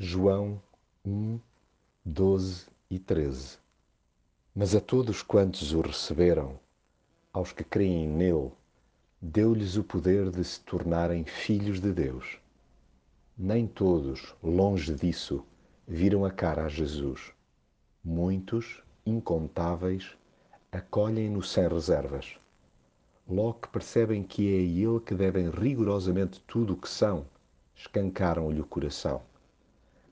João 1, 12 e 13 Mas a todos quantos o receberam, aos que creem nele, deu-lhes o poder de se tornarem filhos de Deus. Nem todos, longe disso, viram a cara a Jesus. Muitos, incontáveis, acolhem-no sem reservas. Logo que percebem que é a ele que devem rigorosamente tudo o que são, escancaram-lhe o coração.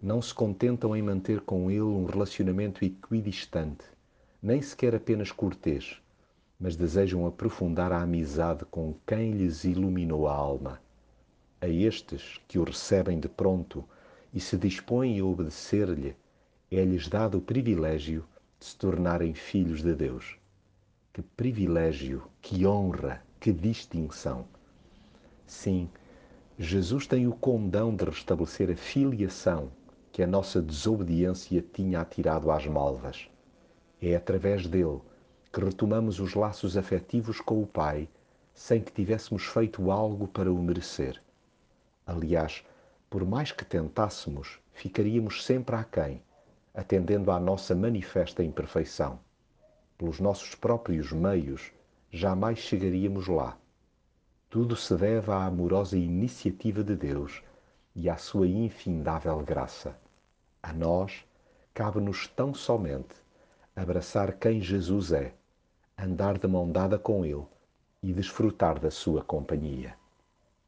Não se contentam em manter com ele um relacionamento equidistante, nem sequer apenas cortês, mas desejam aprofundar a amizade com quem lhes iluminou a alma. A estes que o recebem de pronto e se dispõem a obedecer-lhe, é-lhes dado o privilégio de se tornarem filhos de Deus. Que privilégio, que honra, que distinção! Sim, Jesus tem o condão de restabelecer a filiação que a nossa desobediência tinha atirado às malvas. É através dele que retomamos os laços afetivos com o Pai sem que tivéssemos feito algo para o merecer. Aliás, por mais que tentássemos, ficaríamos sempre aquém, atendendo à nossa manifesta imperfeição. Pelos nossos próprios meios, jamais chegaríamos lá. Tudo se deve à amorosa iniciativa de Deus e à sua infindável graça. A nós, cabe-nos tão somente abraçar quem Jesus é, andar de mão dada com Ele e desfrutar da sua companhia.